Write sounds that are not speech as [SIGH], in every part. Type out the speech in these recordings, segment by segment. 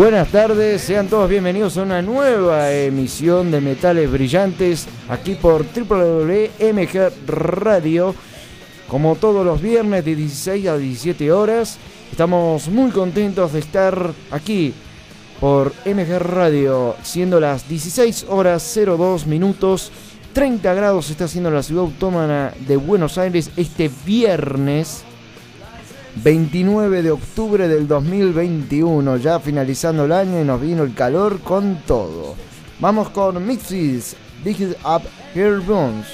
Buenas tardes, sean todos bienvenidos a una nueva emisión de Metales Brillantes aquí por www.mg Radio. Como todos los viernes de 16 a 17 horas, estamos muy contentos de estar aquí por MG Radio, siendo las 16 horas 02 minutos. 30 grados está haciendo la ciudad autónoma de Buenos Aires este viernes 29 de octubre del 2021, ya finalizando el año y nos vino el calor con todo. Vamos con Mixes, Dig Up Here Bones.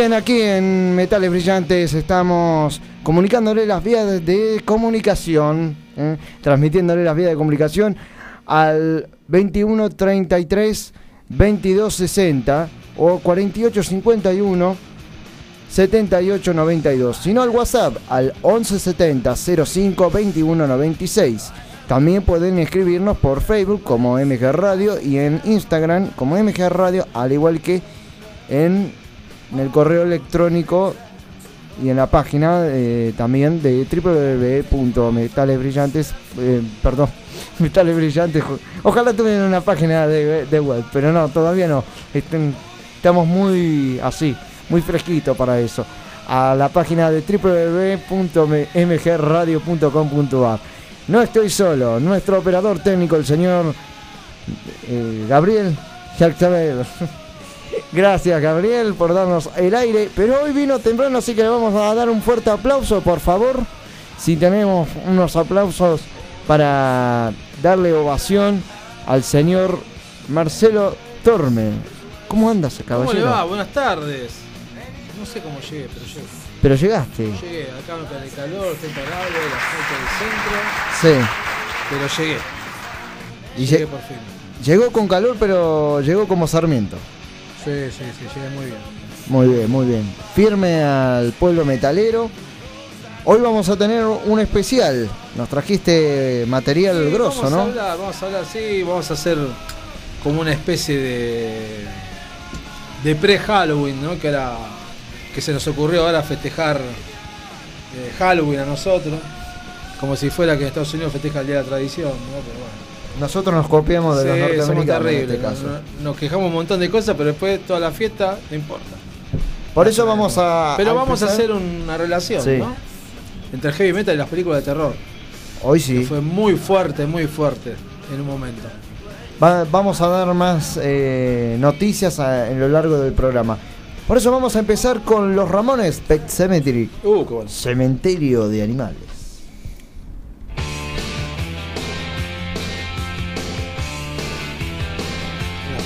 Aquí en Metales Brillantes estamos comunicándole las vías de comunicación, ¿eh? transmitiéndole las vías de comunicación al 2133 2260 o 4851 7892, sino al WhatsApp al 1170 05 2196. También pueden escribirnos por Facebook como MG Radio y en Instagram como MG Radio, al igual que en en el correo electrónico y en la página eh, también de www.metalesbrillantes, eh, perdón, [LAUGHS] metales brillantes. Ojalá tuvieran una página de, web, pero no, todavía no. Estamos muy así, muy fresquito para eso. A la página de www.mgradio.com.ar. No estoy solo, nuestro operador técnico, el señor eh, Gabriel Jactabel. [LAUGHS] Gracias Gabriel por darnos el aire, pero hoy vino temprano, así que le vamos a dar un fuerte aplauso, por favor. Si tenemos unos aplausos para darle ovación al señor Marcelo Torme. ¿Cómo andas, caballero? ¿Cómo le va? Buenas tardes. No sé cómo llegué, pero llegué. Pero llegaste. Llegué, acá me el calor, está imparable, la gente del centro. Sí. Pero llegué. Y llegué por fin. Llegó con calor, pero llegó como Sarmiento. Sí, sí, sí, llega muy bien. Muy bien, muy bien. Firme al pueblo metalero. Hoy vamos a tener un especial. Nos trajiste material grosso, ¿no? Vamos a hablar, vamos a hablar, sí, vamos a hacer como una especie de de pre-Halloween, ¿no? Que era que se nos ocurrió ahora festejar eh, Halloween a nosotros, como si fuera que en Estados Unidos festeja el Día de la Tradición, ¿no? Pero bueno. Nosotros nos copiamos de los Sí, norteamericanos en este caso. ¿no? Nos quejamos un montón de cosas, pero después toda la fiesta no importa. Por eso vamos a. Pero vamos a hacer una relación, Sí. ¿no? Entre el heavy metal y las películas de terror. Hoy Que sí. fue muy fuerte, muy fuerte en un momento. Va- vamos a dar más eh, noticias a- en lo largo del programa. Por eso vamos a empezar con los Ramones Pet Cemetery. Uh, qué bueno. Cementerio de animales.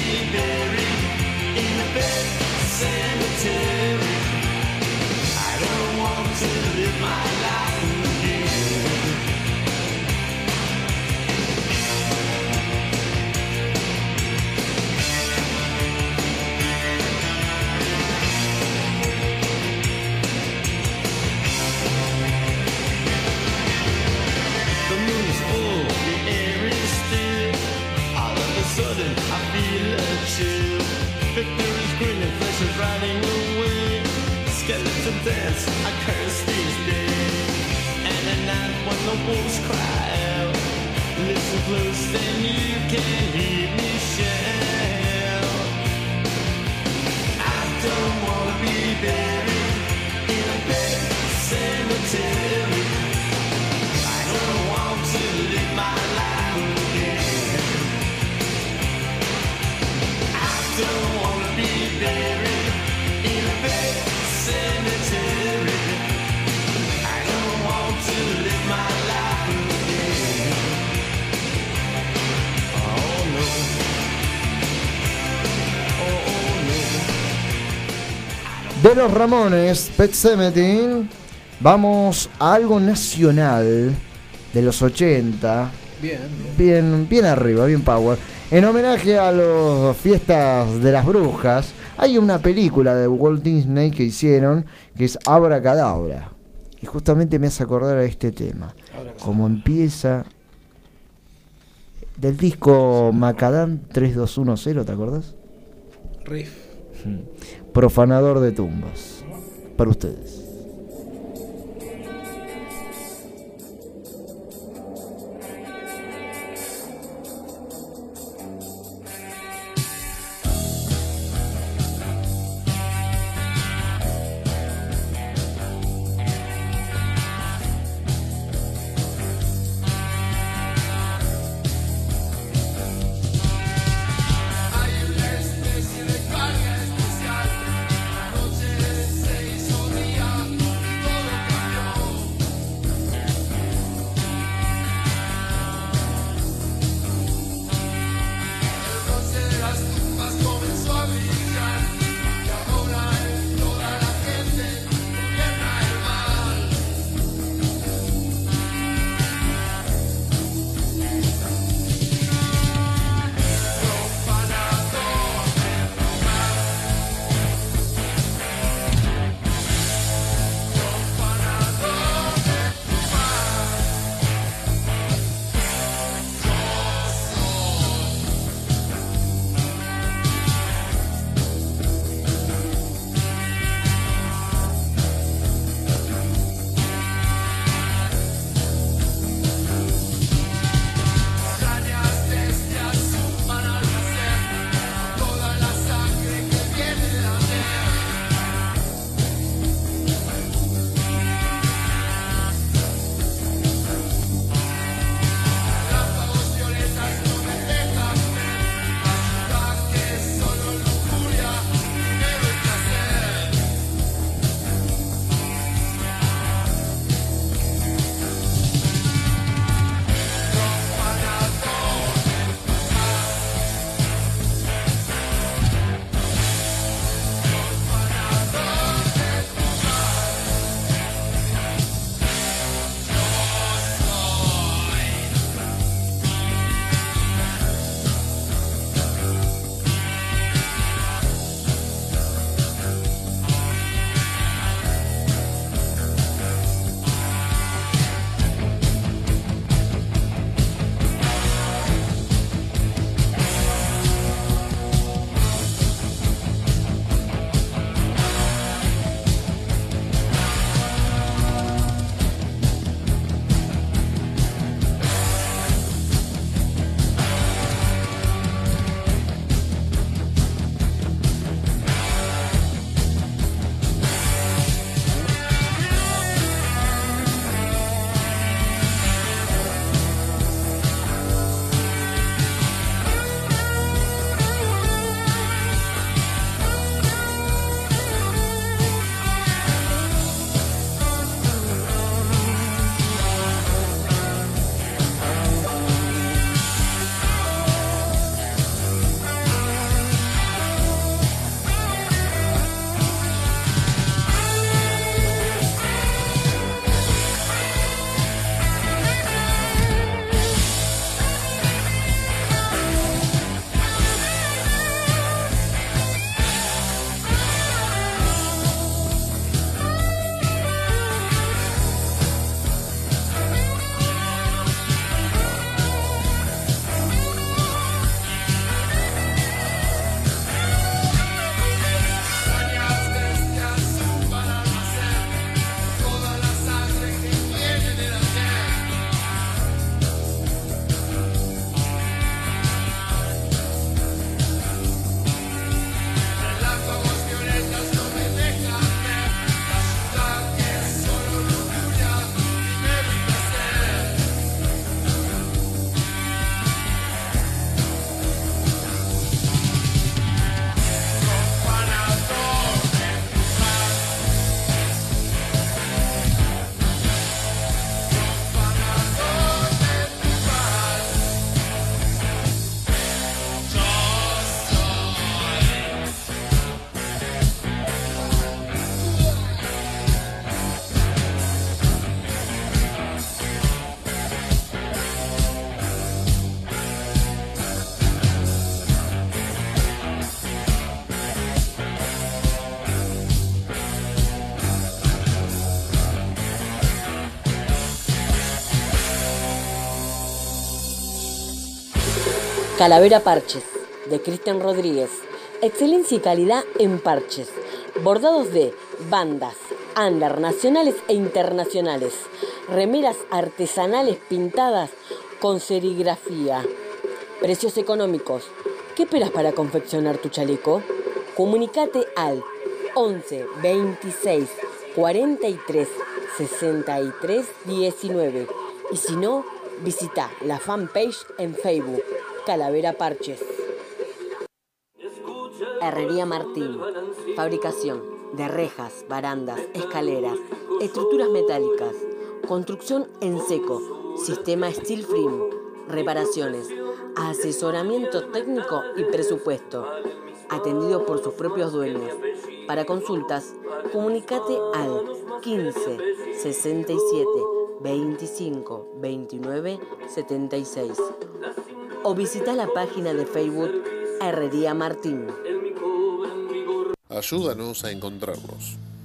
Be buried in the pet cemetery. Don't wanna be buried in a pet cemetery. De los Ramones Pet Cemetery, vamos a algo nacional de los 80. Bien, bien. Bien, bien arriba, bien power. En homenaje a las fiestas de las brujas, hay una película de Walt Disney que hicieron que es Abracadabra. Y justamente me hace acordar a este tema. Como empieza del disco Macadam 3210, ¿te acordás? Riff. Profanador de tumbas. Para ustedes. Calavera Parches, de Cristian Rodríguez. Excelencia y calidad en parches. Bordados de bandas, under nacionales e internacionales. Remeras artesanales pintadas con serigrafía. Precios económicos. ¿Qué esperas para confeccionar tu chaleco? Comunicate al 11 26 43 63 19 y si no, visita la fanpage en Facebook Calavera Parches. Herrería Martín. Fabricación de rejas, barandas, escaleras, estructuras metálicas, construcción en seco, sistema steel frame, reparaciones, asesoramiento técnico y presupuesto. Atendido por sus propios dueños. Para consultas, comunicate al 15 67 25 29 76 o visita la página de Facebook Herrería Martín. Ayúdanos a encontrarlos.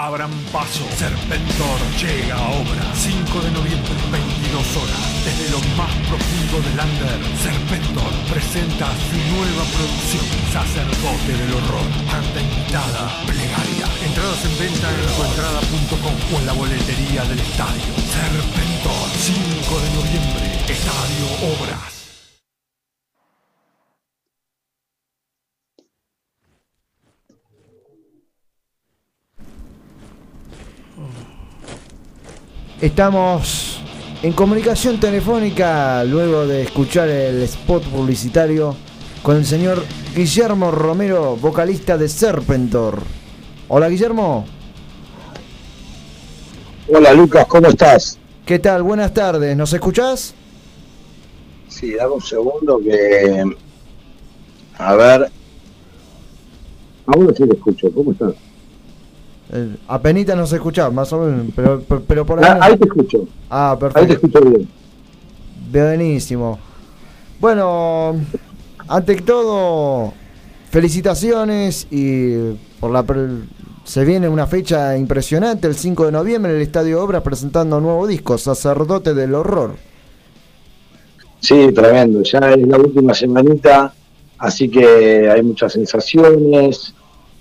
Abran paso, Serpentor llega a obra. 5 de noviembre, 22 horas. Desde lo más profundo del Under, Serpentor presenta su nueva producción, Sacerdote del Horror. Anda invitada, plegaria. Entradas en venta en tuentrada.com o en la boletería del estadio. Serpentor, 5 de noviembre, Estadio Obras. Estamos en comunicación telefónica luego de escuchar el spot publicitario con el señor Guillermo Romero, vocalista de Serpentor. Hola Guillermo, Hola Lucas, ¿cómo estás? ¿qué tal? Buenas tardes, ¿nos escuchás? Sí, dame un segundo que... A ver... Ahora sí te escucho, ¿cómo estás? Eh, apenita nos escuchás, más o menos, pero, pero, pero por Ah, ahí... ahí te escucho, Ah, ahí te perfecto. escucho bien. Buenísimo. Bueno, ante todo, felicitaciones y por la se viene una fecha impresionante el 5 de noviembre en el Estadio Obras presentando un nuevo disco, Sacerdote del Horror. Sí, tremendo, ya es la última semanita, así que hay muchas sensaciones.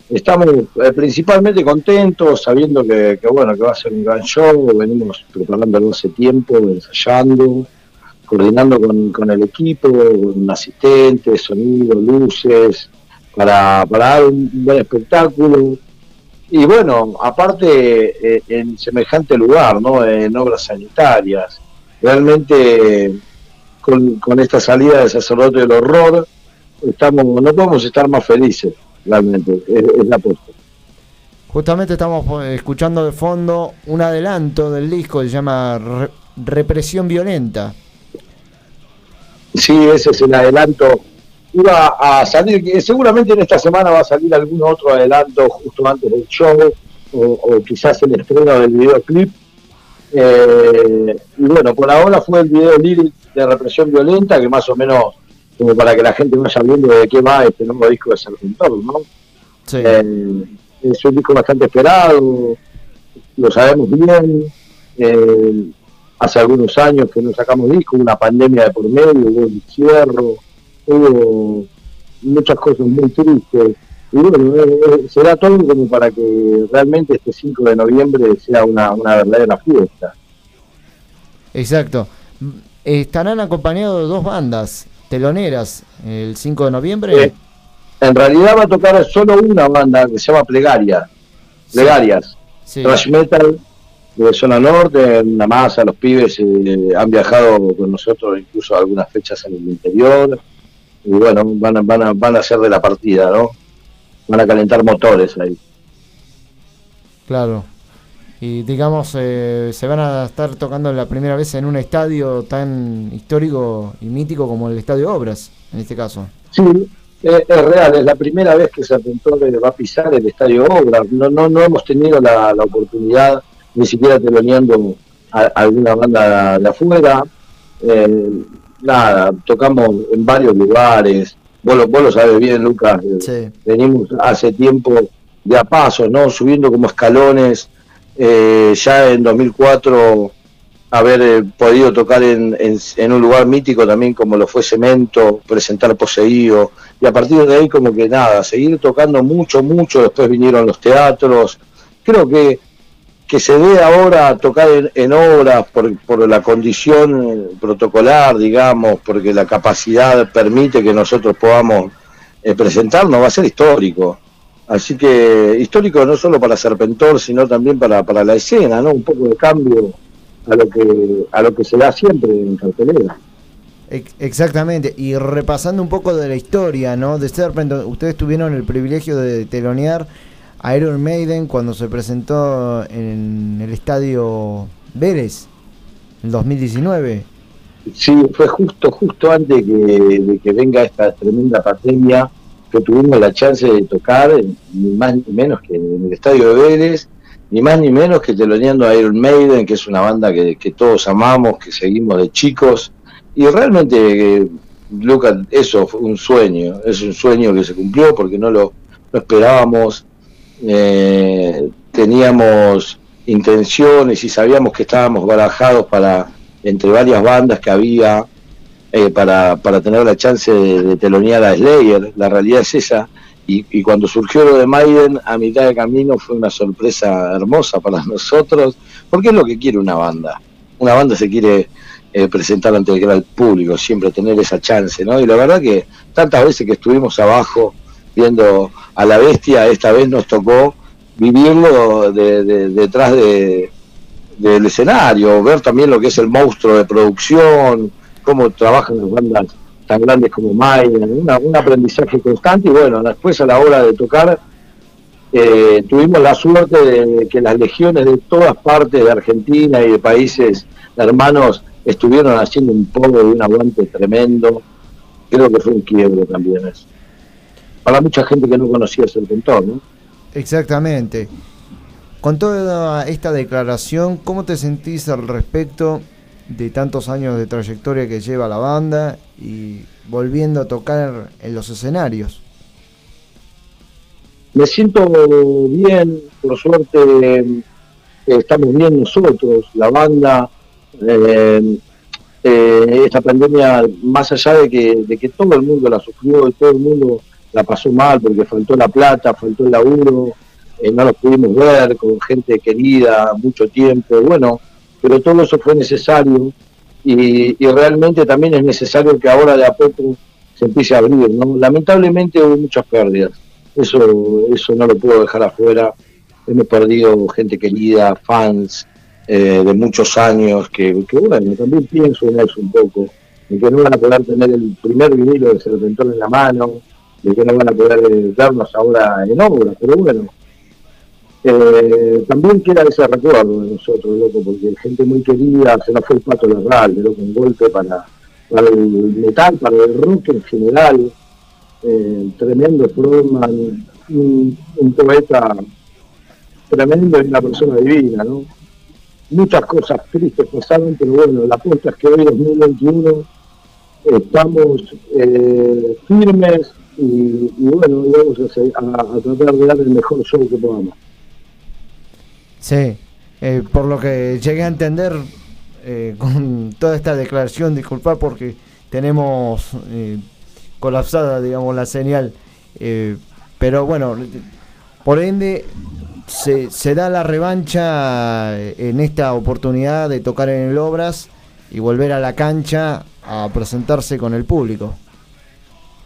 Estamos eh, principalmente contentos, sabiendo que, bueno que va a ser un gran show, venimos preparándolo hace tiempo, ensayando, coordinando con, con el equipo, con asistentes, sonido, luces, para, para dar un buen espectáculo. Y bueno, aparte eh, en semejante lugar, ¿no? En obras sanitarias. Realmente con, con esta salida de sacerdote del horror, estamos, no podemos estar más felices, realmente, es, es la apuesta. Justamente estamos eh, escuchando de fondo un adelanto del disco que se llama Re- Represión Violenta. Sí, ese es el adelanto. Iba a salir, seguramente en esta semana va a salir algún otro adelanto justo antes del show, o, o quizás el estreno del videoclip. Eh, y bueno, por ahora fue el video líric de represión violenta, que más o menos, como para que la gente vaya viendo de qué va este nuevo disco de Serpentor, ¿no? Sí. Eh, es un disco bastante esperado, lo sabemos bien. eh, hace algunos años que no sacamos disco, hubo una pandemia de por medio, hubo un encierro, hubo muchas cosas muy tristes. Y bueno, eh, será todo como para que realmente este 5 de noviembre sea una, una verdadera fiesta. Exacto. Estarán acompañados de dos bandas teloneras el 5 de noviembre. En realidad va a tocar solo una banda que se llama Plegaria, Plegarias. Sí. thrash metal de zona norte, una masa, los pibes eh, han viajado con nosotros incluso a algunas fechas en el interior y bueno, van a, van a, van a ser de la partida, ¿no? Van a calentar motores ahí. Claro. Y digamos, eh, se van a estar tocando la primera vez en un estadio tan histórico y mítico como el Estadio Obras, en este caso. Sí, es, es real, es la primera vez que Serpentor va a pisar el Estadio Obras. No, no, no hemos tenido la, la oportunidad ni siquiera teloneando a, a alguna banda de afuera. Eh, nada, tocamos en varios lugares. Vos lo, vos lo sabes bien, Lucas. eh, Sí. venimos hace tiempo de a pasos, ¿no? Subiendo como escalones. Eh, ya en 2004 haber eh, podido tocar en, en, un lugar mítico también como lo fue Cemento, presentar Poseído, y a partir de ahí como que nada, seguir tocando mucho, mucho, después vinieron los teatros, creo que que se dé ahora tocar en, en obras por, por la condición protocolar, digamos, porque la capacidad permite que nosotros podamos eh, presentarnos, va a ser histórico. Así que histórico no solo para Serpentor, sino también para, para la escena, ¿no? Un poco de cambio a lo que a lo que se da siempre en cartelera. Ex- Exactamente, y repasando un poco de la historia, ¿no? De Serpent, ustedes tuvieron el privilegio de telonear a Iron Maiden cuando se presentó en el estadio Vélez, en 2019. Sí, fue justo, justo antes que, de que venga esta tremenda pandemia que tuvimos la chance de tocar, ni más ni menos que en el estadio de Vélez, ni más ni menos que teloneando a Iron Maiden, que es una banda que, todos amamos, que seguimos de chicos. Y realmente, eh, Lucas, eso fue un sueño, es un sueño que se cumplió porque no lo no esperábamos. Eh, teníamos intenciones y sabíamos que estábamos barajados para entre varias bandas que había eh, para, para tener la chance de, de telonear a Slayer. La realidad es esa. Y, cuando surgió lo de Maiden, a mitad de camino fue una sorpresa hermosa para [LAUGHS] nosotros, porque es lo que quiere una banda. Una banda se quiere eh, presentar ante el gran público, siempre tener esa chance, ¿no? Y la verdad que tantas veces que estuvimos abajo viendo a la bestia, esta vez nos tocó vivirlo de- de- detrás de, del escenario, ver también lo que es el monstruo de producción, cómo trabajan las bandas tan grandes como Maiden, una- un aprendizaje constante y bueno, después a la hora de tocar eh, tuvimos la suerte de que las legiones de todas partes de Argentina y de países hermanos estuvieron haciendo un poco de un aguante tremendo, creo que fue un quiebre también eso. Para mucha gente que no conocía ese pintor, ¿no? Exactamente. Con toda esta declaración, ¿cómo te sentís al respecto de tantos años de trayectoria que lleva la banda y volviendo a tocar en los escenarios? Me siento bien, por suerte eh, estamos bien nosotros, la banda. eh, eh, esta pandemia, más allá de que, de que todo el mundo la sufrió y todo el mundo la pasó mal porque faltó la plata, faltó el laburo, no nos pudimos ver con gente querida mucho tiempo, bueno, pero todo eso fue necesario y, realmente también es necesario que ahora de a poco se empiece a abrir, ¿no? Lamentablemente hubo muchas pérdidas, eso, eso no lo puedo dejar afuera, hemos perdido gente querida, fans eh, de muchos años, que, que bueno, también pienso en eso un poco, de que no van a poder tener el primer vinilo de Serpentor en la mano, de que no van a poder eh, darnos ahora en obra, pero bueno, eh, también queda ese recuerdo de nosotros, loco, porque gente muy querida, se nos fue el pato Larral, loco, un golpe para, el metal, para el rock en general, eh, tremendo Frontman, un, un poeta tremendo y una persona divina, ¿no? Muchas cosas tristes pasaron, pero bueno, la apuesta es que hoy 2021 estamos eh, firmes y, bueno, vamos a tratar de dar el mejor show que podamos. Sí, eh, por lo que llegué a entender eh, [LAUGHS] con toda esta declaración, disculpar porque tenemos eh, colapsada, digamos, la señal, eh, pero bueno, por ende se, se da la revancha en esta oportunidad de tocar en el Obras y volver a la cancha a presentarse con el público.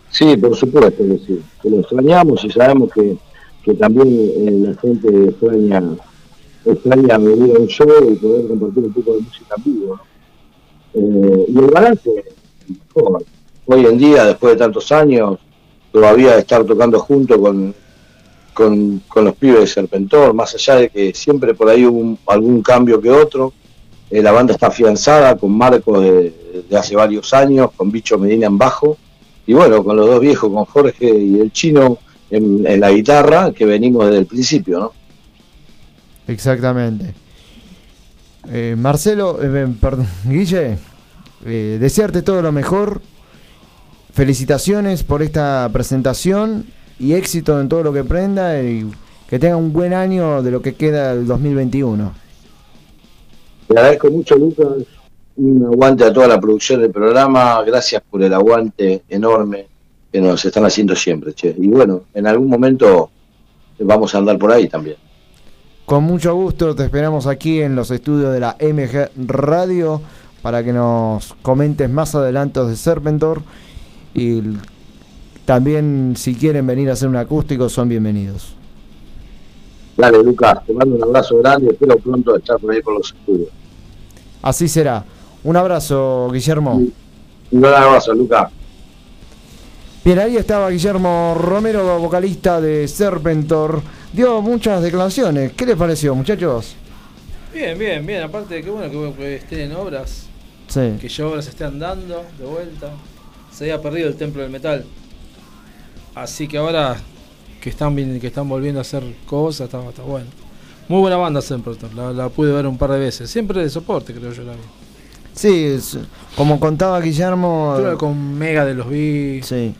Sí, por supuesto que sí, que lo extrañamos y sabemos que, que también la gente extraña, extraña venir a un show y poder compartir un poco de música vivo. Eh, y el balance, mejor. hoy en día, después de tantos años, todavía estar tocando junto con, con, con los pibes de Serpentor, más allá de que siempre por ahí hubo un- algún cambio que otro. Eh, la banda está afianzada con Marco de, de hace varios años, con Bicho Medina en bajo, y bueno, con los dos viejos, con Jorge y el chino en, en la guitarra, que venimos desde el principio, ¿no? Exactamente. Eh, Marcelo, eh, perdón, [LAUGHS] Guille, eh, desearte todo lo mejor. Felicitaciones por esta presentación y éxito en todo lo que prenda y que tenga un buen año de lo que queda del 2021. Le agradezco mucho, Lucas. Un aguante a toda la producción del programa. Gracias por el aguante enorme que nos están haciendo siempre, che. Y bueno, en algún momento vamos a andar por ahí también. Con mucho gusto te esperamos aquí en los estudios de la MG Radio para que nos comentes más adelantos de Serpentor y también si quieren venir a hacer un acústico son bienvenidos. Dale, Lucas, te mando un abrazo grande. Espero pronto estar por ahí por los estudios. Así será. Un abrazo, Guillermo. Un gran abrazo, Lucas. Bien, ahí estaba Guillermo Romero, vocalista de Serpentor. Dio muchas declaraciones. ¿Qué les pareció, muchachos? Bien, bien, bien. Aparte de que bueno que, que estén en obras, Sí. que ya obras estén dando de vuelta. Se había perdido el templo del metal. Así que ahora que están que están volviendo a hacer cosas, está, está bueno. Muy buena banda Sempertor, la, la pude ver un par de veces. Siempre de soporte, creo yo la vi. Sí, es- como contaba Guillermo. Creo que con Mega de los vi. Sí.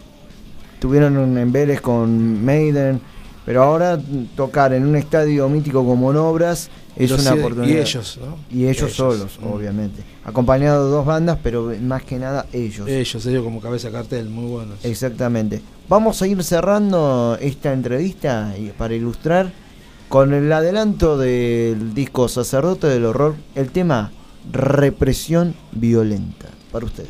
Tuvieron un en Vélez con Maiden. Pero ahora tocar en un estadio mítico como en Obras es Los- una y oportunidad. ellos, ¿no? Y ellos, Ellos, solos, mm. obviamente. Acompañado de dos bandas, pero más que nada ellos. Ellos, ellos como cabeza cartel, muy buenos. Exactamente. Vamos a ir cerrando esta entrevista y para ilustrar con el adelanto del disco Sacerdote del Horror, el tema Represión Violenta. Para ustedes.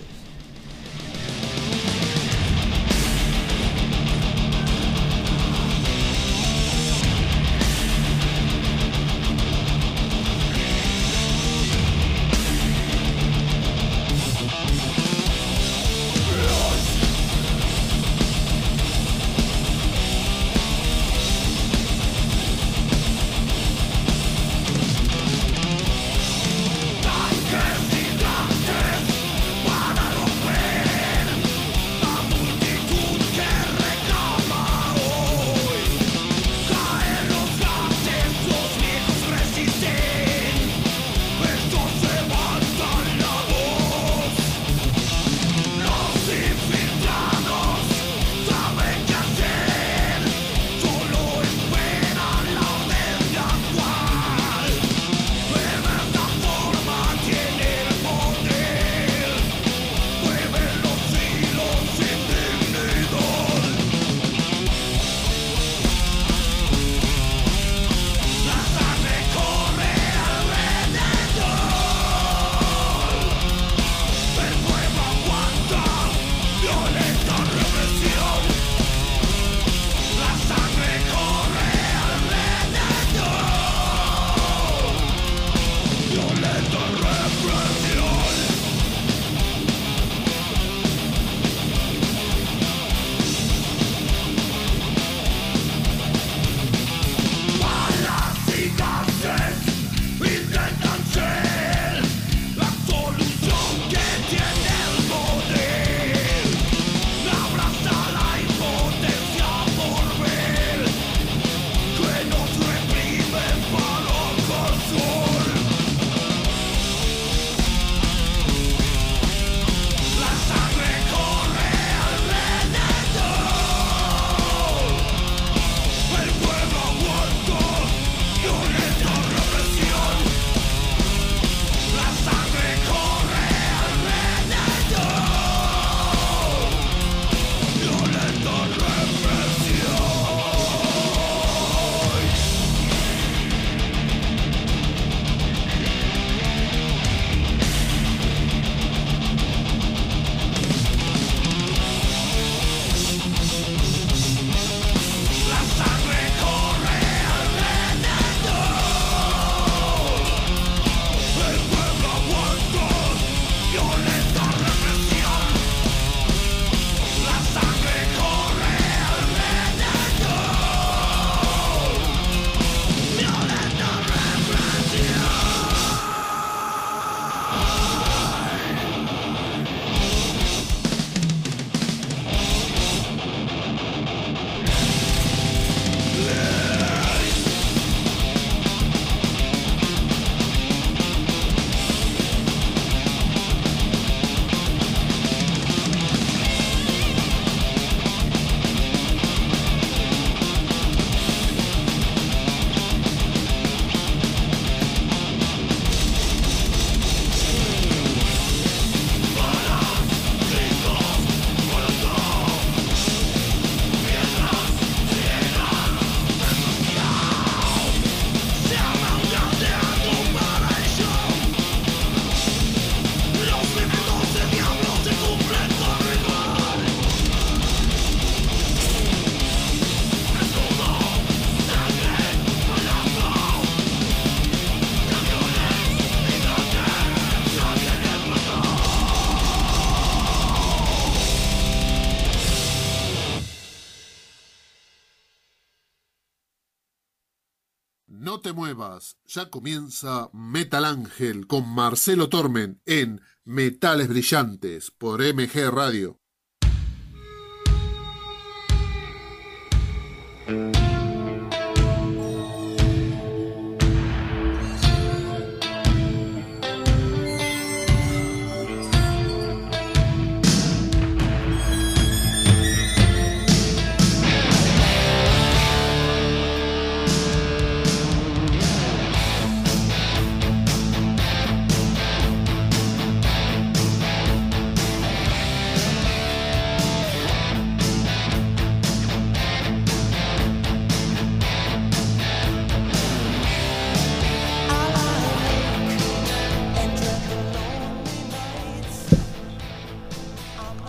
Ya comienza Metal Ángel con Marcelo Tormen en Metales Brillantes por MG Radio.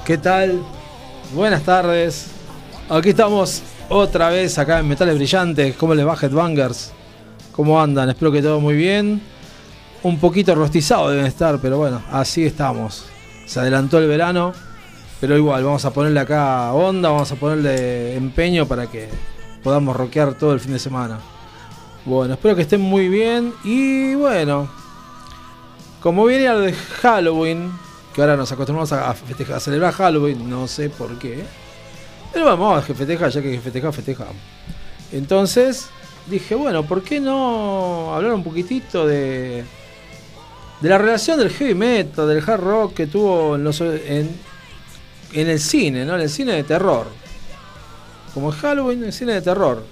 ¿Qué tal? Buenas tardes. Aquí estamos otra vez acá en Metales Brillantes. ¿Cómo les va Headbangers? ¿Cómo andan? Espero que todo muy bien. Un poquito rostizado deben estar, pero bueno, así estamos. Se adelantó el verano, pero igual vamos a ponerle acá onda, vamos a ponerle empeño para que podamos rockear todo el fin de semana. Bueno, espero que estén muy bien y bueno, como viene lo de Halloween, que ahora nos acostumbramos a, a a celebrar Halloween, no sé por qué. Pero vamos a festejar, ya que hay que festejar, festejamos. Entonces dije, bueno, ¿por qué no hablar un poquitito de, de la relación del heavy metal, del hard rock que tuvo en, el cine, ¿no? En el cine de terror. Como Halloween, el cine de terror.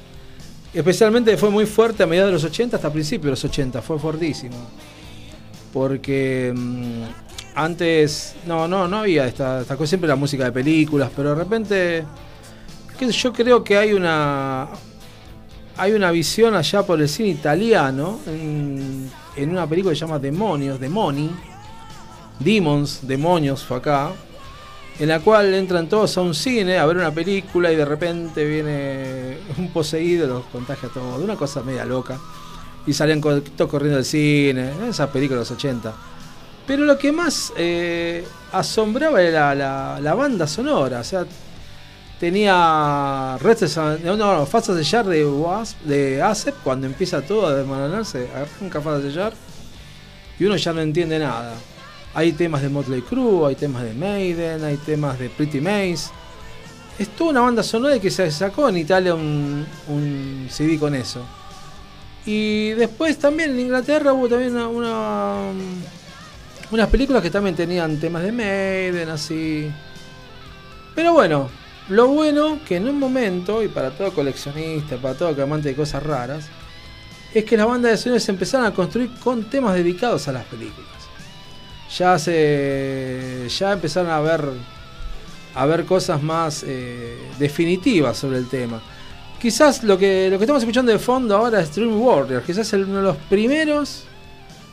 Especialmente fue muy fuerte a mediados de los 80 hasta principios de los 80, fue fuertísimo. Porque mmm, antes no no no había esta, esta cosa siempre la música de películas pero de repente yo creo que hay una hay una visión allá por el cine italiano en, en una película que se llama Demonios Demoni Demons Demonios fue acá en la cual entran todos a un cine a ver una película y de repente viene un poseído los contagia a todos una cosa media loca y salían co- todos corriendo del cine esas películas de los 80 pero lo que más eh, asombraba era la, banda sonora. O sea, tenía Restless and- no, no, Fast as Jar de, Wasp, de ASEP cuando empieza todo a desmoronarse. Arranca Fast as Jar y uno ya no entiende nada. Hay temas de Motley Crue, hay temas de Maiden, hay temas de Pretty Maze. Es toda una banda sonora que se sacó en Italia un, un CD con eso. Y después también en Inglaterra hubo también una unas películas que también tenían temas de Maiden, así. Pero bueno, lo bueno que en un momento, y para todo coleccionista, para todo amante de cosas raras, es que las bandas de sonido se empezaron a construir con temas dedicados a las películas. Ya se. ya empezaron a ver. a ver cosas más eh, definitivas sobre el tema. Quizás lo que, lo que estamos escuchando de fondo ahora es Dream Warrior, quizás es uno de los primeros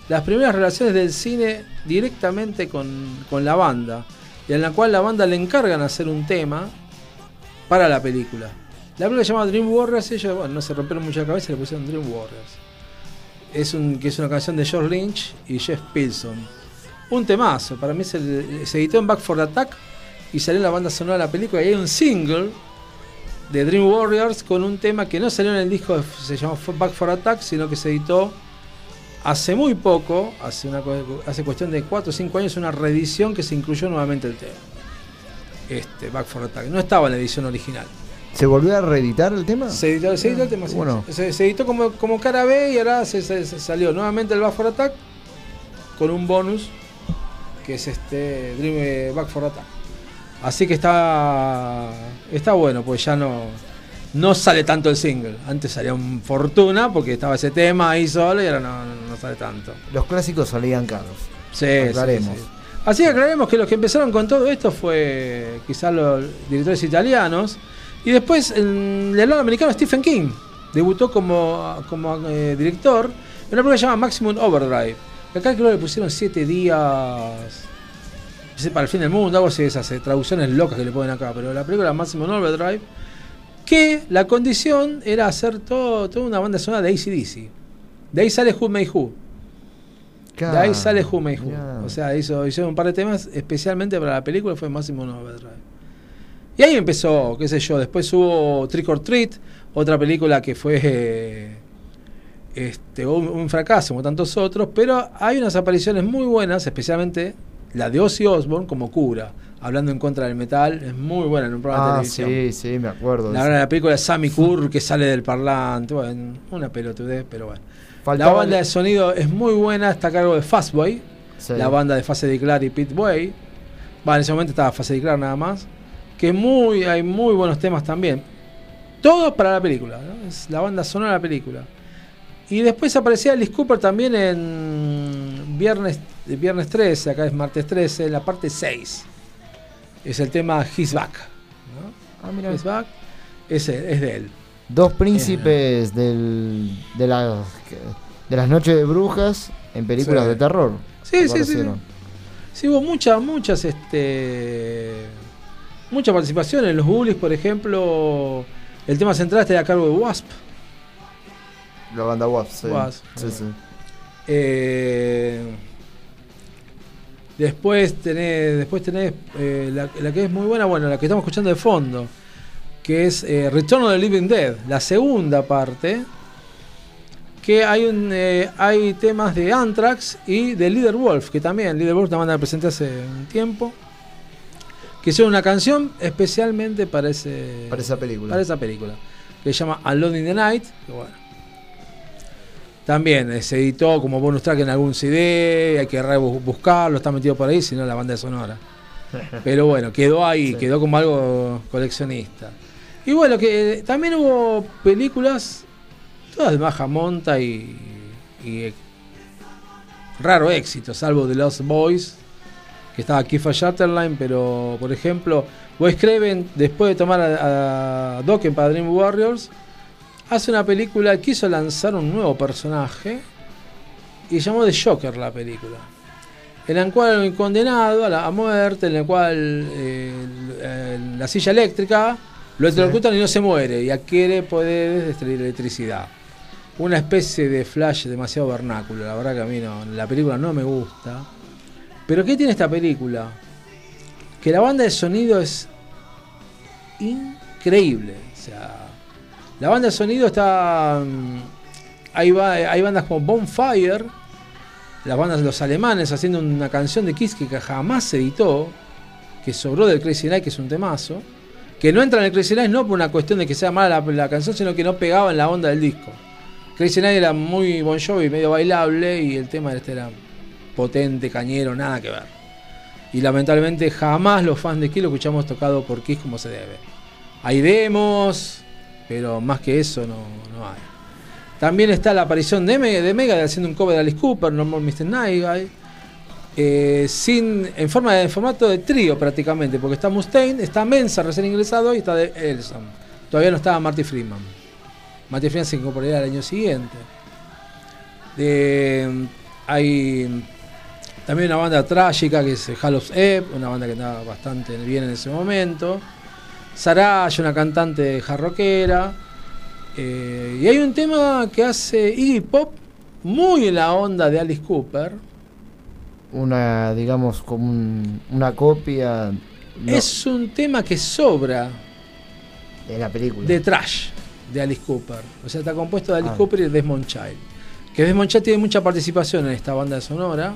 las primeras relaciones del cine directamente con, con la banda, y en la cual la banda le encargan hacer un tema para la película. La película se llama Dream Warriors, ellos bueno, no se rompieron mucho la cabeza y le pusieron Dream Warriors. Es que es una canción de George Lynch y Jeff Pilson. Un temazo, para mí se, editó en Back for Attack y salió en la banda sonora de la película y hay un single de Dream Warriors con un tema que no salió en el disco, se llamó Back for Attack, sino que se editó hace muy poco, hace, una, hace cuestión de 4 o 5 años, una reedición que se incluyó nuevamente el tema. Este, Back for Attack. No estaba en la edición original. ¿Se volvió a reeditar el tema? Se editó, se editó el tema, sí. Bueno. se, se editó como, como cara B y ahora se, se- se salió nuevamente el Back for Attack con un bonus que es este Dream eh, Back for Attack. Así que está está bueno, pues ya no no sale tanto el single. Antes salía un fortuna porque estaba ese tema ahí solo y ahora no, no- sale tanto. Los clásicos salían caros. Sí, Aclaremos. sí, sí. Así que aclaremos que los que empezaron con todo esto fue quizás los directores italianos. Y después el, el lado americano Stephen King debutó como, como eh, director en una película que se llama Maximum Overdrive. Que acá creo que le pusieron 7 días para el fin del mundo, algo así esas eh, traducciones locas que le ponen acá. Pero la película Maximum Overdrive, que la condición era hacer todo, toda una banda sonora de ACDC. De ahí sale Who May Who. De ahí sale Who May Who. O sea, hizo, hicieron un par de temas especialmente para la película, fue Máximo Overdrive. Y ahí empezó, qué sé yo, después hubo Trick or Treat, otra película que fue eh, este, un, un fracaso como tantos otros, pero hay unas apariciones muy buenas, especialmente la de Ozzy Osbourne como cura, hablando en contra del metal, es muy buena en un programa de Ah, televisión. sí, sí, me acuerdo. La, la película de Sammy Curr que sale del parlante, bueno, una pelotudez, pero bueno. Faltaba la banda de sonido es muy buena, está a cargo de Fastboy, Sí. la banda de Fase de Clar y Pete Way. Va, en ese momento estaba Fase de Clar nada más. Que muy, hay muy buenos temas también. Todos para la película, ¿no? es la banda sonora de la película. Y después aparecía Alice Cooper también en viernes, viernes 13, acá es martes 13, en la parte 6. Es el tema His Back. ¿no? Ah, mira. His Back es, es de él. Dos príncipes del, de, las, de las noches de brujas en películas Sí. de terror. Sí, sí, sí. Sí, hubo muchas, muchas, este. Mucha participación en los Bullies, por ejemplo. El tema central está a cargo de Wasp. La banda Wasp, sí. Wasp. Sí, sí. Eh, después tenés, después tenés eh, la, la que es muy buena, bueno, la que estamos escuchando de fondo, que es eh, Return of the Living Dead, la segunda parte, que hay un eh, hay temas de Anthrax y de Leader Wolf, que también Leader Wolf, una banda que presenté hace un tiempo, que hicieron una canción especialmente para ese Para esa película. para esa película, que se llama Alone in the Night, que bueno. También eh, se editó como bonus track en algún CD, hay que buscarlo, está metido por ahí, si no la banda sonora. [LAUGHS] Pero bueno, quedó ahí, Sí. quedó como algo coleccionista. Y bueno, que eh, también hubo películas, todas de baja monta y, y, eh, raro éxito, salvo The Lost Boys, que estaba Kiefer Sutherland, pero por ejemplo, Wes Craven, después de tomar a, a Dokken para Dream Warriors, hace una película, quiso lanzar un nuevo personaje y llamó The Joker la película. En la cual el condenado a la a muerte, en la cual eh, la silla eléctrica lo electrocutan y no se muere y adquiere poderes de electricidad. Una especie de flash demasiado vernáculo, la verdad que a mí no, la película no me gusta. Pero ¿qué tiene esta película? Que la banda de sonido es increíble. O sea, la banda de sonido está. mm, Hay, ba- hay bandas como Bonfire, las bandas de los alemanes haciendo una canción de Kiss que jamás se editó, que sobró del Crazy Night, que es un temazo. Que no entra en el Crazy Night no por una cuestión de que sea mala la, la canción, sino que no pegaba en la onda del disco. Crazy Night era muy Bon Jovi, medio bailable, y el tema este era potente, cañero, nada que ver. Y lamentablemente jamás los fans de Kiss lo escuchamos tocado por Kiss como se debe. Hay demos, pero más que eso no, no hay. También está la aparición de, Me- de Mega haciendo un cover de Alice Cooper, No More Mr. Night Guy. sin, en, forma de, formato de trío prácticamente, porque está Mustaine, está Mensa recién ingresado y está de Elson. Todavía no estaba Marty Freeman. Marty Freeman se incorporaría al año siguiente. Hay también una banda trágica que es Hall of Ebb, una banda que andaba bastante bien en ese momento. Saraya, una cantante jarroquera. Eh, y hay un tema que hace Iggy Pop muy en la onda de Alice Cooper. Una, digamos, como un- una copia no, Es un tema que sobra de la película. de trash de Alice Cooper. O sea, está compuesto de Alice Ah. Cooper y de Desmond Child. Que Desmond Child tiene mucha participación en esta banda sonora,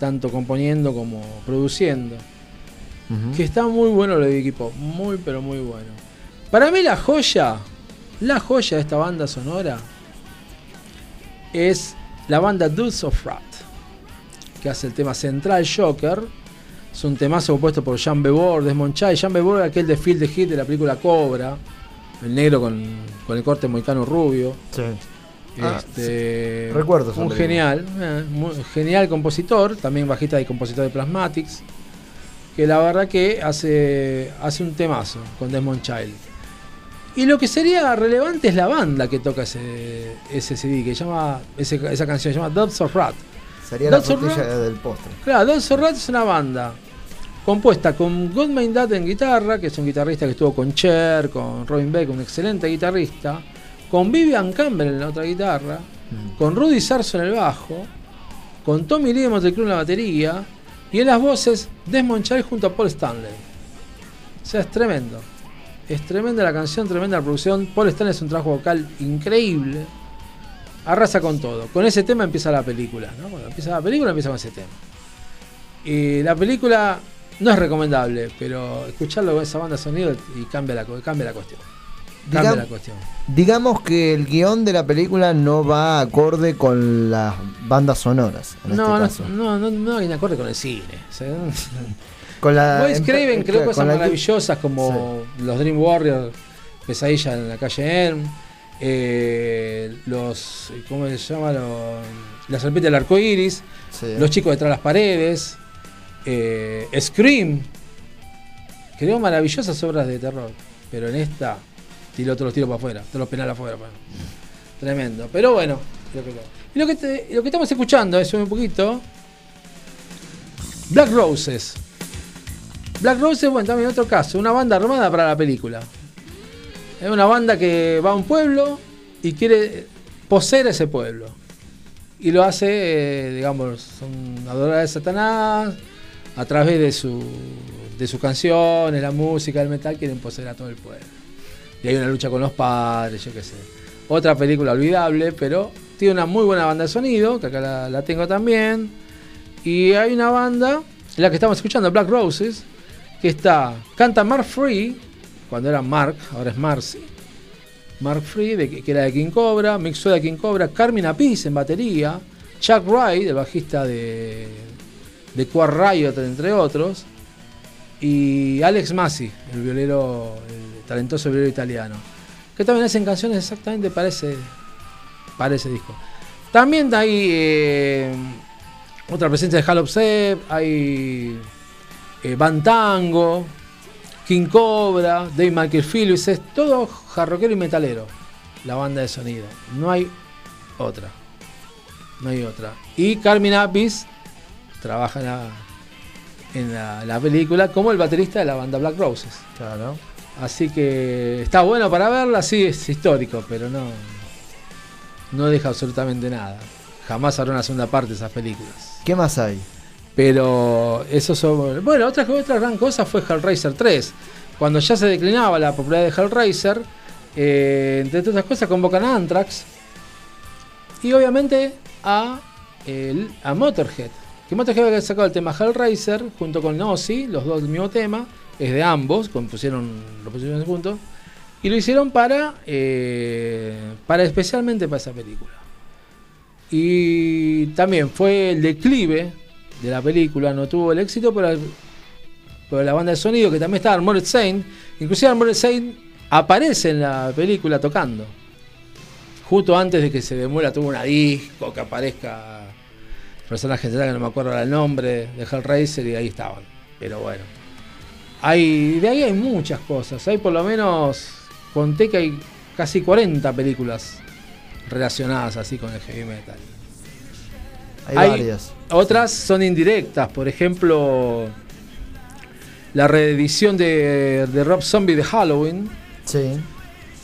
tanto componiendo como produciendo. Que está muy bueno lo de Pop, muy pero muy bueno. Para mí la joya, la joya de esta banda sonora es la banda Dulce of Rat, que hace el tema central Joker. Es un temazo compuesto por Jean Bebor, Desmond Child. Jean Bebor aquel de Field the Hit de la película Cobra, el negro con, con el corte moicano rubio. Sí. Ah, Este, Recuerdo un película. genial, eh, muy- genial compositor, también bajista y compositor de Plasmatics, que la verdad que hace, hace un temazo con Desmond Child. Y lo que sería relevante es la banda que toca ese, ese CD, que llama, ese- esa canción se llama Dogs of Rat. Sería la frutilla del postre. Claro, Dogs of Rat es una banda compuesta con Goldman Dad en guitarra, que es un guitarrista que estuvo con Cher, con Robin Beck, un excelente guitarrista, con Vivian Campbell en la otra guitarra, con Rudy Sarso en el bajo, con Tommy Lee de Motley en la batería, y en las voces Desmond Child junto a Paul Stanley. O sea, es tremendo. Es tremenda la canción, tremenda la producción. Paul Stanley es un trabajo vocal increíble. arrasa con todo. Con ese tema empieza la película, ¿no? Cuando empieza la película empieza con ese tema. Y la película no es recomendable, pero escucharlo con esa banda de sonido y cambia la, cambia la cuestión. Digam- la cuestión. Digamos que el guion de la película no va acorde con las bandas sonoras, en No, no, este caso. no, no, no hay acorde con el cine. O sea, [LAUGHS] Con la, Wes Craven creó cosas maravillosas como los Dream Warriors, Pesadilla en la calle Elm, eh, los. ¿Cómo se llama? Los- la serpiente del arco iris, Sí. Los chicos detrás de las paredes, eh, Scream. Creó maravillosas obras de terror, pero en esta tiró todos los tiros para afuera, todos los penales afuera. bueno. Tremendo. Pero bueno, lo que, y lo que, lo que estamos escuchando es un poquito. Black Roses. Black Roses, bueno, también otro caso, una banda armada para la película. Es una banda que va a un pueblo y quiere poseer ese pueblo. Y lo hace, eh, digamos, son adoradores de Satanás, a través de, su, de sus canciones, la música, el metal, quieren poseer a todo el pueblo. Y hay una lucha con los padres, yo qué sé. Otra película olvidable, pero tiene una muy buena banda de sonido, que acá la, tengo también. Y hay una banda, la que estamos escuchando, Black Roses, que está, canta Mark Free, cuando era Mark, ahora es Marcy. Mark Free, que era de King Cobra, Sueda de King Cobra, Carmen Apis en batería, Chuck Wright, el bajista de, de Quar Riot, entre otros, y Alex Massi, el violero, el talentoso violero italiano, que también hacen canciones exactamente para ese, disco. También hay eh, otra presencia de Hall of Sep, hay eh, Van Tango, King Cobra, Dave Michael Phillips, es todo jarroquero y metalero, la banda de sonido. No hay otra. No hay otra. Y Carmen Apis trabaja en la, en la, la película como el baterista de la banda Black Roses. Claro. Así que está bueno para verla, sí, es histórico, pero no, no deja absolutamente nada. Jamás habrá una segunda parte de esas películas. ¿Qué más hay? Pero eso sobre. Bueno, otra, otra gran cosa fue Hellraiser 3. Cuando ya se declinaba la popularidad de Hellraiser, eh, entre otras cosas convocan a Anthrax y obviamente a, el, a Motorhead. Que Motorhead había sacado el tema Hellraiser junto con Ozzy, los dos del mismo tema, es de ambos, compusieron, lo pusieron punto, y lo hicieron para, eh, para especialmente para esa película. Y también fue el declive de la película, no tuvo el éxito, pero, pero la banda de sonido, que también está Armored Saint, inclusive Armored Saint aparece en la película tocando. Justo antes de que se demuela tuvo una disco, que aparezca el personaje central, que no me acuerdo el nombre, de Hellraiser, y ahí estaban. Pero bueno. Hay, de ahí hay muchas cosas. Hay por lo menos, conté que hay casi 40 películas relacionadas así con el heavy metal. Hay, Hay- varias. Otras son indirectas, por ejemplo, la reedición de, de Rob Zombie de Halloween. Sí.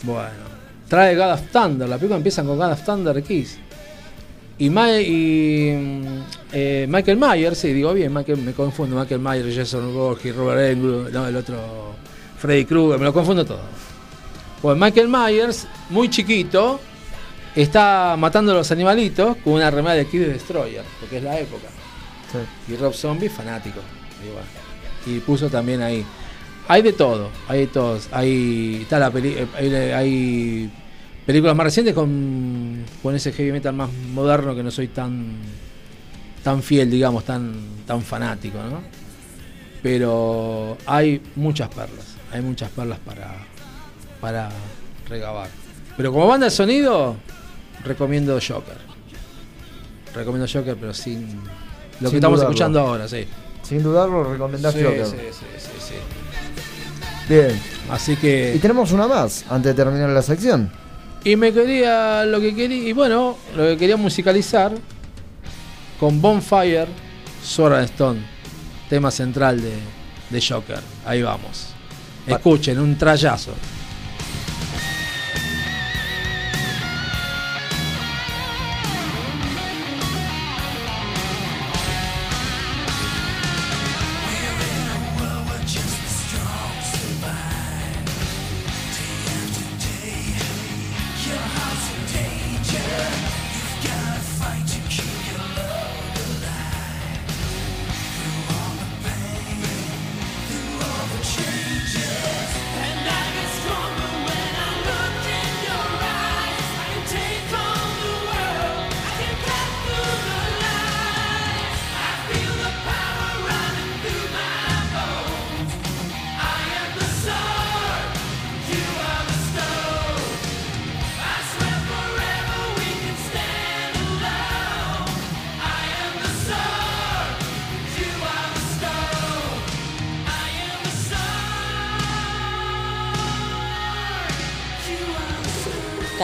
Bueno, trae God of Thunder, la película empieza con God of Thunder Kiss. Y, Ma- y, mm, eh, Michael Myers, sí, digo bien, Michael, me confundo, Michael Myers, Jason Voorhees, Robert Englund, no, el otro, Freddy Krueger, me lo confundo todo. Pues Michael Myers, muy chiquito, está matando a los animalitos con una remera de Kid Destroyer, porque es la época. sí. Y Rob Zombie, fanático. Y puso también ahí. Hay de todo, hay de todos. Hay, está la peli- eh, hay, hay películas más recientes con, con ese heavy metal más moderno que no soy tan tan fiel, digamos, tan, tan fanático, ¿no? Pero hay muchas perlas, hay muchas perlas para, para regabar. Pero como banda de sonido, recomiendo Joker. Recomiendo Joker, pero sin lo Sin que estamos dudarlo. escuchando ahora, sí. Sin dudarlo, recomendás Sí, Joker. sí, sí, sí, sí. Bien. Así Y que. tenemos una más antes de terminar la sección. Y me quería. Lo que quería. Y bueno, lo que quería musicalizar con Bonfire, Sword and Stone, tema central de, de Joker. Ahí vamos. Escuchen, un trayazo.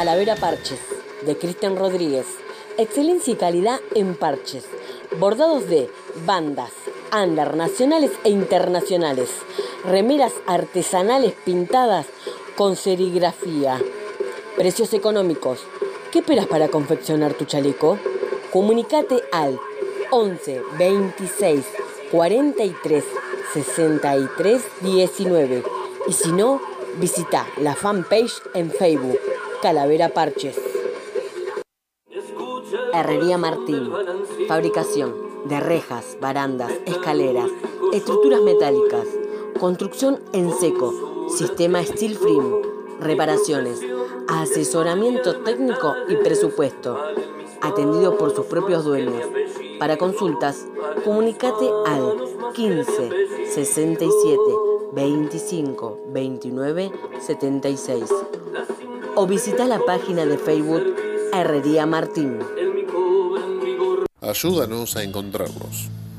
Calavera Parches, de Cristian Rodríguez. Excelencia y calidad en parches. Bordados de bandas, under nacionales e internacionales. Remeras artesanales pintadas con serigrafía. Precios económicos. ¿Qué esperas para confeccionar tu chaleco? Comunicate al 11 26 43 63 19 y si no, visita la fanpage en Facebook Calavera Parches. Herrería Martín. Fabricación de rejas, barandas, escaleras, estructuras metálicas, construcción en seco, sistema steel frame, reparaciones, asesoramiento técnico y presupuesto, atendido por sus propios dueños. Para consultas, comunicate al 15 67 25 29 76 o visita la página de Facebook Herrería Martín. Ayúdanos a encontrarlos.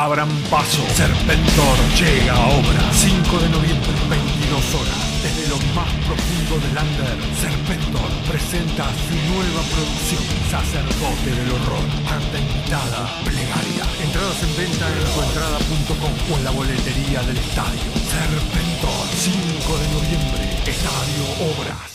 Abran paso, Serpentor llega a obra. 5 de noviembre, 22 horas. Desde lo más profundo del Under, Serpentor presenta su nueva producción, Sacerdote del Horror. Invitada, plegaria. Entradas en venta en tuentrada.com o en la boletería del estadio. Serpentor, 5 de noviembre, Estadio Obras.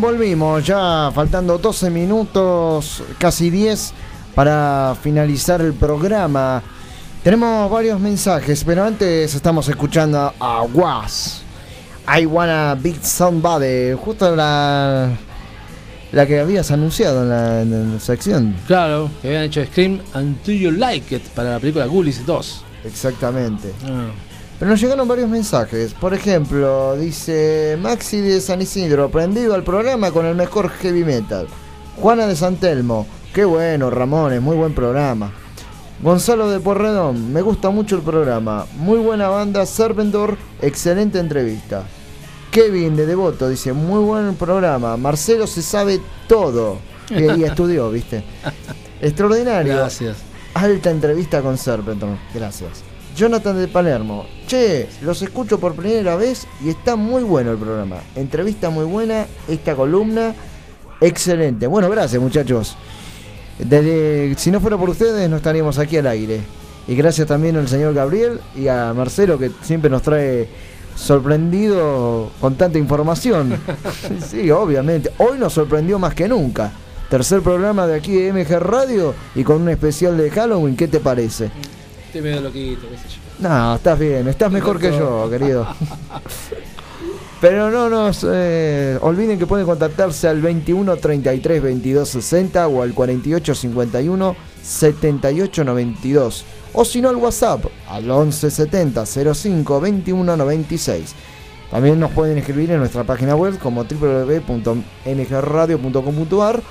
Volvimos, ya faltando 12 minutos, casi 10 para finalizar el programa. Tenemos varios mensajes, pero antes estamos escuchando a Was. I wanna beat somebody, justo la, la que habías anunciado en la, en la sección. Claro, que habían hecho Scream Until You Like It para la película Ghoulies 2. Exactamente. Ah. Pero nos llegaron varios mensajes. Por ejemplo, dice Maxi de San Isidro, prendido al programa con el mejor heavy metal. Juana de San Telmo, qué bueno, Ramones, muy buen programa. Gonzalo de Porredón, me gusta mucho el programa. Muy buena banda, Serpentor, excelente entrevista. Kevin de Devoto dice, muy buen programa. Marcelo se sabe todo. Y, y [LAUGHS] estudió, viste. Extraordinario. Gracias. Alta entrevista con Serpentor. Gracias. Jonathan de Palermo. Che, los escucho por primera vez y está muy bueno el programa. Entrevista muy buena, esta columna, excelente. Bueno, gracias muchachos. Desde, si no fuera por ustedes no estaríamos aquí al aire. Y gracias también al señor Gabriel y a Marcelo que siempre nos trae sorprendido con tanta información. [LAUGHS] sí, obviamente. Hoy nos sorprendió más que nunca. Tercer programa de aquí de MG Radio y con un especial de Halloween, ¿qué te parece? Estoy medio loquito, qué sé yo. No, estás bien, estás mejor que yo, querido. Pero no nos eh, olviden que pueden contactarse al 21 33 22 60 o al 48 51 78 92 o si no al WhatsApp al 11 70 05 21 96. También nos pueden escribir en nuestra página web como www.mgradio.com.ar,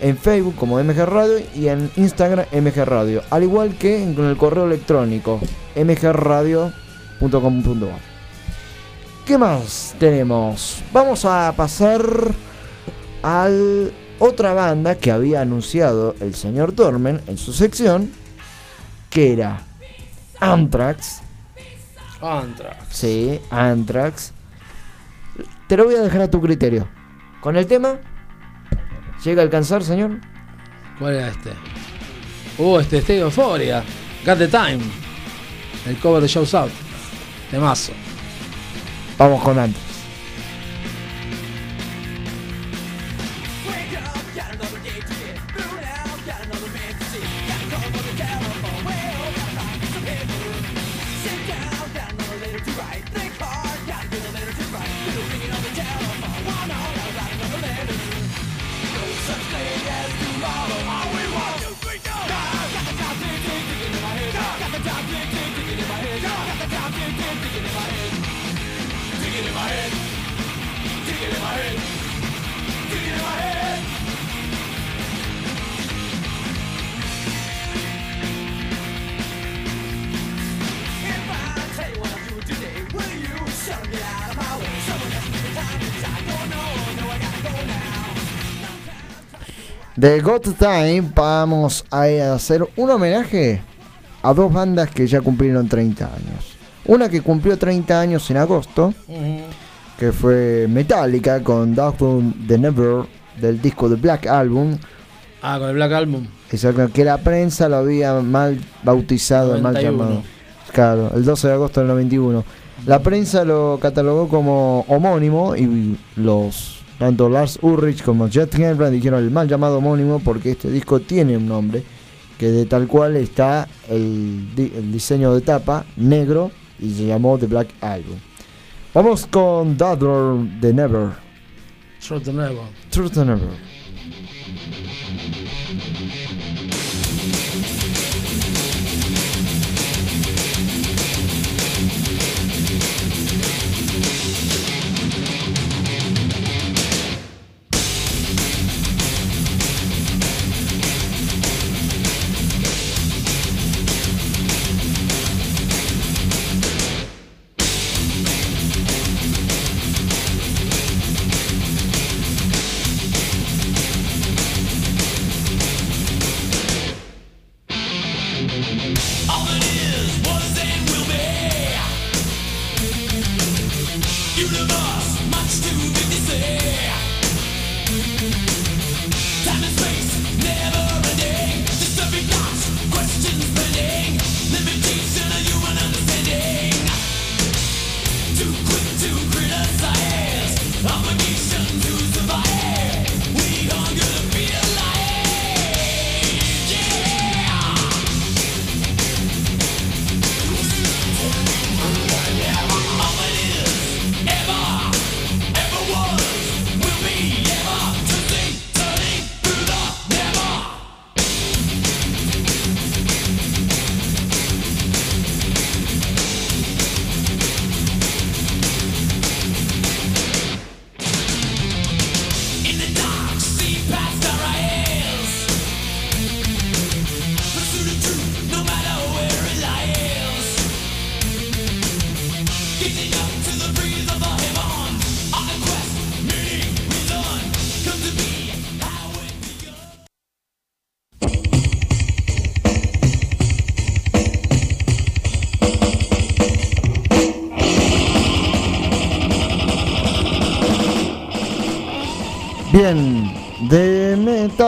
en Facebook como MG Radio y en Instagram MG Radio, al igual que en el correo electrónico mgradio.com.ar. ¿Qué más tenemos? Vamos a pasar a otra banda que había anunciado el señor Tormen en su sección, que era Anthrax. Anthrax. Sí, Anthrax. Te lo voy a dejar a tu criterio. Con el tema, ¿llega a alcanzar, señor? ¿Cuál era este? Uh, este este de Euphoria. Got the Time. El cover de Shows Out. Temazo. Vamos con Anthrax. Such De Got Time vamos a hacer un homenaje a dos bandas que ya cumplieron 30 años. Una que cumplió 30 años en agosto, que fue Metallica con Down the Never del disco de Black Album. Ah, con el Black Album. Exacto, que la prensa lo había mal bautizado, mal 91. llamado. Claro, el 12 de agosto del 91. La prensa lo catalogó como homónimo y los tanto Lars Ulrich como Jet Henry dijeron el mal llamado homónimo porque este disco tiene un nombre que de tal cual está el, di- el diseño de tapa negro y se llamó The Black Album. Vamos con Daughter the Never. Short the Never. Truth the Never.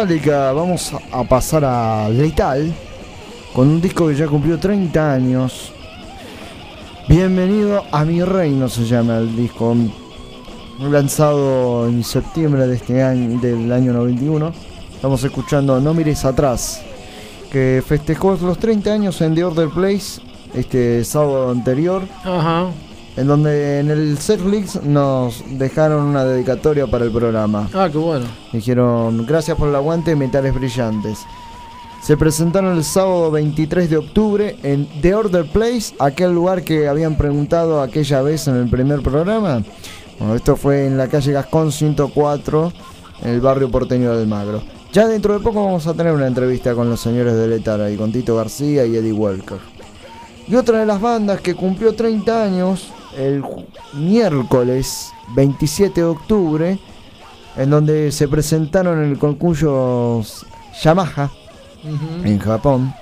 Vamos a pasar a Lethal con un disco que ya cumplió 30 años. Bienvenido a mi reino se llama el disco, lanzado en septiembre de este año, del año 91. Estamos escuchando No mires atrás, que festejó los 30 años en The Order Place este sábado anterior Ajá. En donde en el setlist nos dejaron una dedicatoria para el programa. Ah, qué bueno. Dijeron, gracias por el aguante, metales brillantes. Se presentaron el sábado 23 de octubre en The Order Place, aquel lugar que habían preguntado aquella vez en el primer programa. Bueno, esto fue en la calle Gascón 104, en el barrio porteño del Magro. Ya dentro de poco vamos a tener una entrevista con los señores de Letara y con Tito García y Eddie Walker. Y otra de las bandas que cumplió 30 años el miércoles 27 de octubre, en donde se presentaron en el concurso Yamaha en Japón,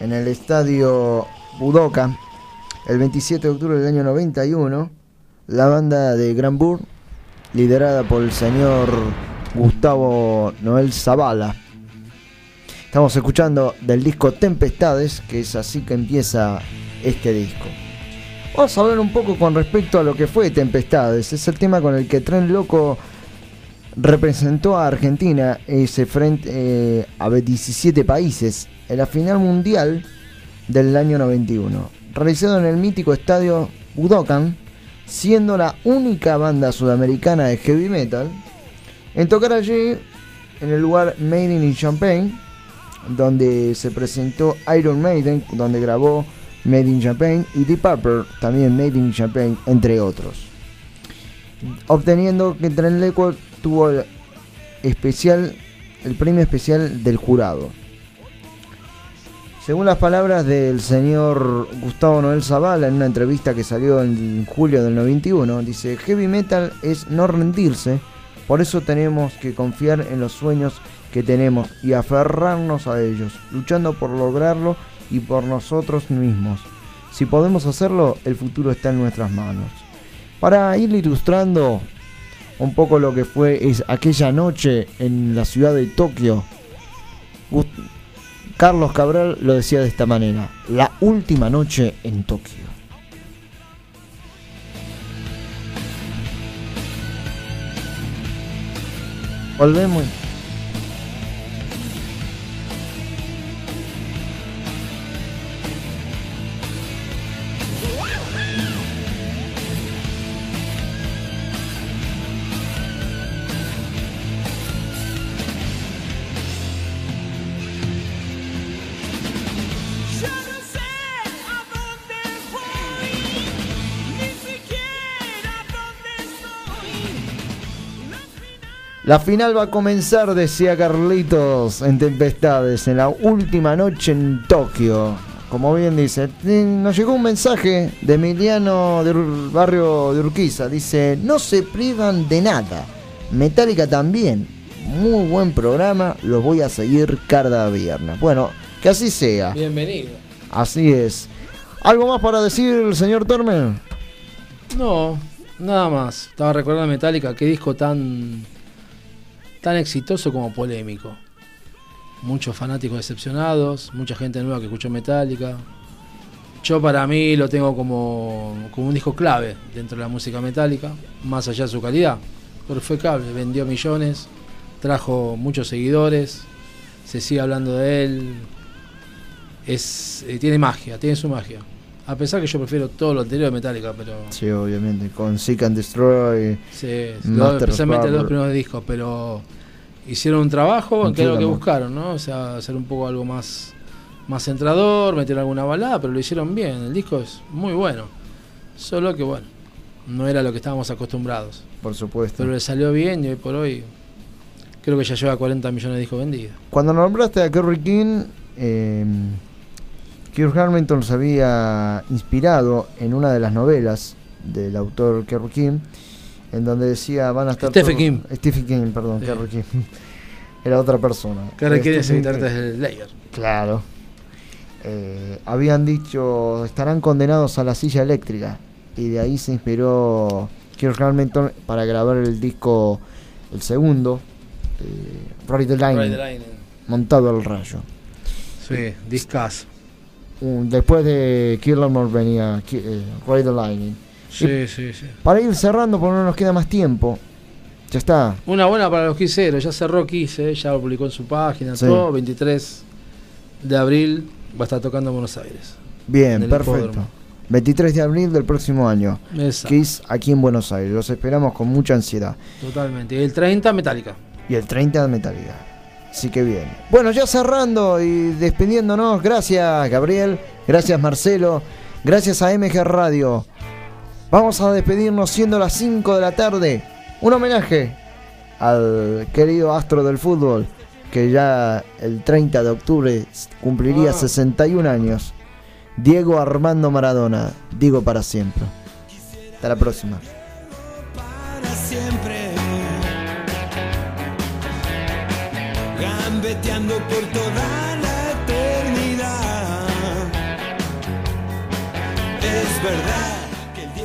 en el estadio Budoka, el 27 de octubre del año 91, la banda de Granbur, liderada por el señor Gustavo Noel Zavala. Estamos escuchando del disco Tempestades, que es así que empieza este disco. Vamos a hablar un poco con respecto a lo que fue Tempestades. Es el tema con el que Tren Loco representó a Argentina ese frente eh, a 17 países en la final mundial del año 91, realizado en el mítico estadio Budokan, siendo la única banda sudamericana de heavy metal en tocar allí en el lugar Made in Champagne, donde se presentó Iron Maiden, donde grabó Made in Champagne y Deep Purple, también Made in Champagne, entre otros obteniendo que Tren tuvo el especial el premio especial del jurado. Según las palabras del señor Gustavo Noel Zavala en una entrevista que salió en julio del 91, dice, heavy metal es no rendirse, por eso tenemos que confiar en los sueños que tenemos y aferrarnos a ellos, luchando por lograrlo y por nosotros mismos. Si podemos hacerlo, el futuro está en nuestras manos. Para ir ilustrando un poco lo que fue es aquella noche en la ciudad de Tokio, Carlos Cabral lo decía de esta manera, la última noche en Tokio. Volvemos. La final va a comenzar, decía Carlitos, en Tempestades, en la última noche en Tokio. Como bien dice, eh, nos llegó un mensaje de Emiliano del barrio de Urquiza. Dice, no se privan de nada. Metallica también. Muy buen programa, los voy a seguir cada viernes. Bueno, que así sea. Bienvenido. Así es. ¿Algo más para decir, señor Tormen? No, nada más. Estaba recordando Metallica, qué disco tan tan exitoso como polémico. Muchos fanáticos decepcionados, mucha gente nueva que escuchó Metallica. Yo para mí lo tengo como, como un disco clave dentro de la música metálica, más allá de su calidad. Pero fue cable, vendió millones, trajo muchos seguidores, se sigue hablando de él. Es, eh, tiene magia, tiene su magia. A pesar que yo prefiero todo lo anterior de Metallica, pero Sí, obviamente, con Seek and Destroy. Sí, lo- especialmente los dos primeros discos, pero hicieron un trabajo Con que es lo que buscaron, ¿no? O sea, hacer un poco algo más, más centrador, meter alguna balada, pero lo hicieron bien. El disco es muy bueno. Solo que, bueno, no era lo que estábamos acostumbrados. Por supuesto. Pero le salió bien y hoy por hoy creo que ya lleva 40 millones de discos vendidos. Cuando nombraste a Kerry King, eh, Kirk Hamilton se había inspirado en una de las novelas del autor Kerry King, en donde decía van a estar Stephen King. Stephen King, perdón, Sí. Kerry King. [LAUGHS] Era otra persona. Que ahora quiere Stephen guitarrista King. desde Slayer. Claro. Eh, habían dicho estarán condenados a la silla eléctrica y de ahí se inspiró Kirk Hamilton para grabar el disco el segundo eh, Ride the Line, Ride the Line. montado al rayo Sí, discazo. Un- después de Kill All venía eh, Ride the Lightning Sí, sí, sí. para ir cerrando porque no nos queda más tiempo ya está Una buena para los quiseros, ya cerró Quise, ya lo publicó en su página, Sí. todo, 23 de abril va a estar tocando en Buenos Aires. bien perfecto hipódromo. 23 de abril del próximo año Exacto. Kiss aquí en Buenos Aires los esperamos con mucha ansiedad Totalmente. Y el 30, Metallica. y el 30 de Metallica. Así que bien. Bueno, ya cerrando y despidiéndonos, gracias Gabriel, gracias Marcelo, gracias a MG Radio. Vamos a despedirnos siendo las 5 de la tarde. Un homenaje al querido astro del fútbol, que ya el 30 de octubre cumpliría Ah. 61 años. Diego Armando Maradona, digo para siempre. Hasta la próxima. Gambeteando por toda